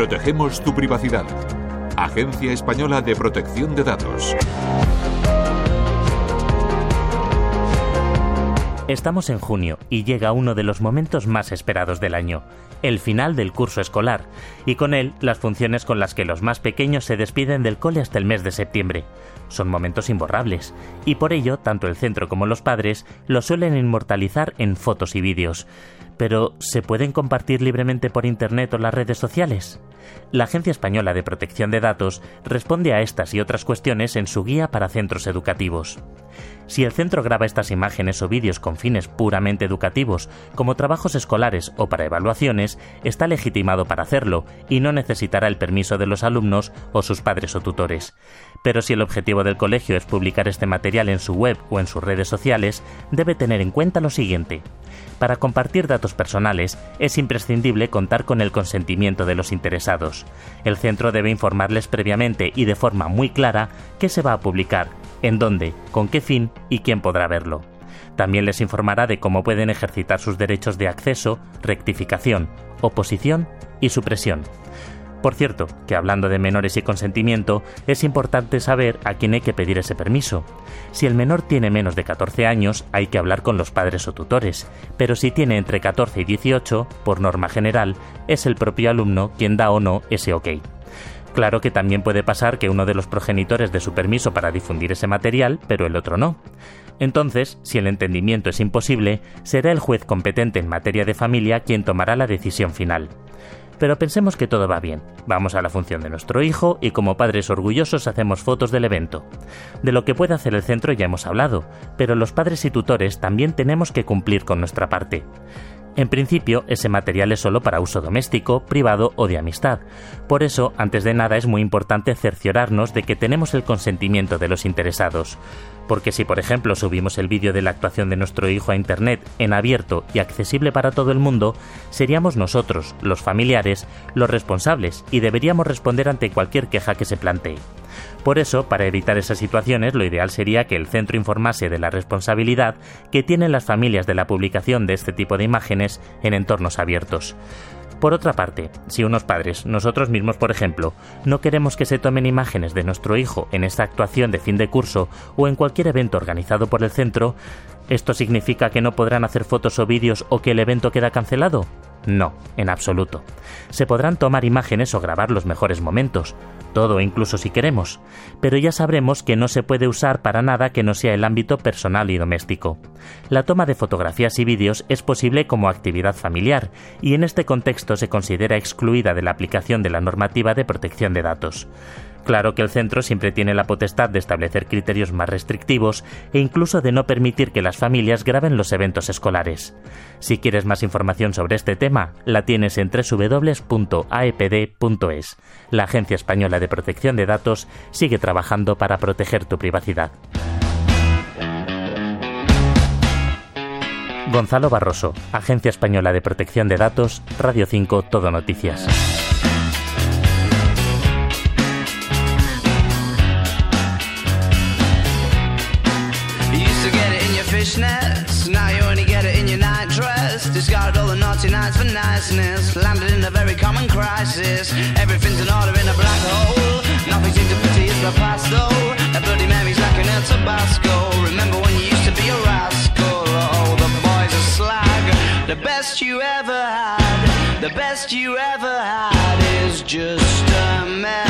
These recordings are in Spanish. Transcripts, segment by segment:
Protegemos tu privacidad. Agencia Española de Protección de Datos. Estamos en junio y llega uno de los momentos más esperados del año, el final del curso escolar, y con él las funciones con las que los más pequeños se despiden del cole hasta el mes de septiembre. Son momentos imborrables, y por ello tanto el centro como los padres lo suelen inmortalizar en fotos y vídeos. Pero, ¿se pueden compartir libremente por Internet o las redes sociales? La Agencia Española de Protección de Datos responde a estas y otras cuestiones en su guía para centros educativos. Si el centro graba estas imágenes o vídeos con fines puramente educativos, como trabajos escolares o para evaluaciones, está legitimado para hacerlo y no necesitará el permiso de los alumnos o sus padres o tutores. Pero si el objetivo del colegio es publicar este material en su web o en sus redes sociales, debe tener en cuenta lo siguiente. Para compartir datos personales es imprescindible contar con el consentimiento de los interesados. El centro debe informarles previamente y de forma muy clara qué se va a publicar, en dónde, con qué fin y quién podrá verlo. También les informará de cómo pueden ejercitar sus derechos de acceso, rectificación, oposición y supresión. Por cierto, que hablando de menores y consentimiento, es importante saber a quién hay que pedir ese permiso. Si el menor tiene menos de 14 años, hay que hablar con los padres o tutores, pero si tiene entre 14 y 18, por norma general, es el propio alumno quien da o no ese ok. Claro que también puede pasar que uno de los progenitores dé su permiso para difundir ese material, pero el otro no. Entonces, si el entendimiento es imposible, será el juez competente en materia de familia quien tomará la decisión final. Pero pensemos que todo va bien. Vamos a la función de nuestro hijo y como padres orgullosos hacemos fotos del evento. De lo que puede hacer el centro ya hemos hablado, pero los padres y tutores también tenemos que cumplir con nuestra parte. En principio, ese material es solo para uso doméstico, privado o de amistad. Por eso, antes de nada, es muy importante cerciorarnos de que tenemos el consentimiento de los interesados porque si por ejemplo subimos el vídeo de la actuación de nuestro hijo a Internet en abierto y accesible para todo el mundo, seríamos nosotros, los familiares, los responsables y deberíamos responder ante cualquier queja que se plantee. Por eso, para evitar esas situaciones, lo ideal sería que el centro informase de la responsabilidad que tienen las familias de la publicación de este tipo de imágenes en entornos abiertos. Por otra parte, si unos padres, nosotros mismos por ejemplo, no queremos que se tomen imágenes de nuestro hijo en esta actuación de fin de curso o en cualquier evento organizado por el centro, ¿esto significa que no podrán hacer fotos o vídeos o que el evento queda cancelado? No, en absoluto. Se podrán tomar imágenes o grabar los mejores momentos, todo incluso si queremos, pero ya sabremos que no se puede usar para nada que no sea el ámbito personal y doméstico. La toma de fotografías y vídeos es posible como actividad familiar y en este contexto se considera excluida de la aplicación de la normativa de protección de datos. Claro que el centro siempre tiene la potestad de establecer criterios más restrictivos e incluso de no permitir que las familias graben los eventos escolares. Si quieres más información sobre este tema, la tienes en www.aepd.es. La Agencia Española de Protección de Datos sigue trabajando para proteger tu privacidad. Gonzalo Barroso, Agencia Española de Protección de Datos, Radio 5, Todo Noticias. Fishnets. Now you only get it in your nightdress. Discarded all the naughty nights for niceness. Landed in a very common crisis. Everything's in order in a black hole. Nothing seems to pity is the past though. That Bloody Mary's like an El Tabasco. Remember when you used to be a rascal? Oh, the boys are slag. The best you ever had. The best you ever had is just a memory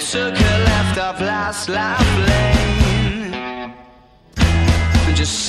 took her left off last laugh lane. Just